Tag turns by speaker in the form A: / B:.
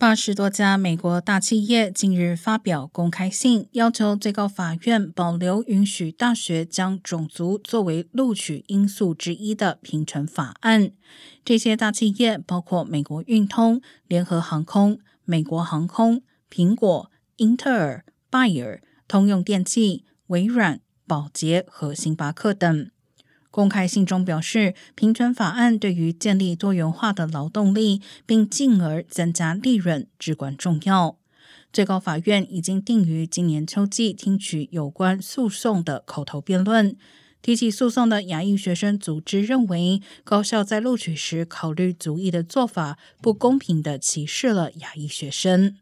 A: 八十多家美国大企业近日发表公开信，要求最高法院保留允许大学将种族作为录取因素之一的平权法案。这些大企业包括美国运通、联合航空、美国航空、苹果、英特尔、拜耳、通用电气、微软、宝洁和星巴克等。公开信中表示，平权法案对于建立多元化的劳动力，并进而增加利润至关重要。最高法院已经定于今年秋季听取有关诉讼的口头辩论。提起诉讼的亚裔学生组织认为，高校在录取时考虑族裔的做法，不公平的歧视了亚裔学生。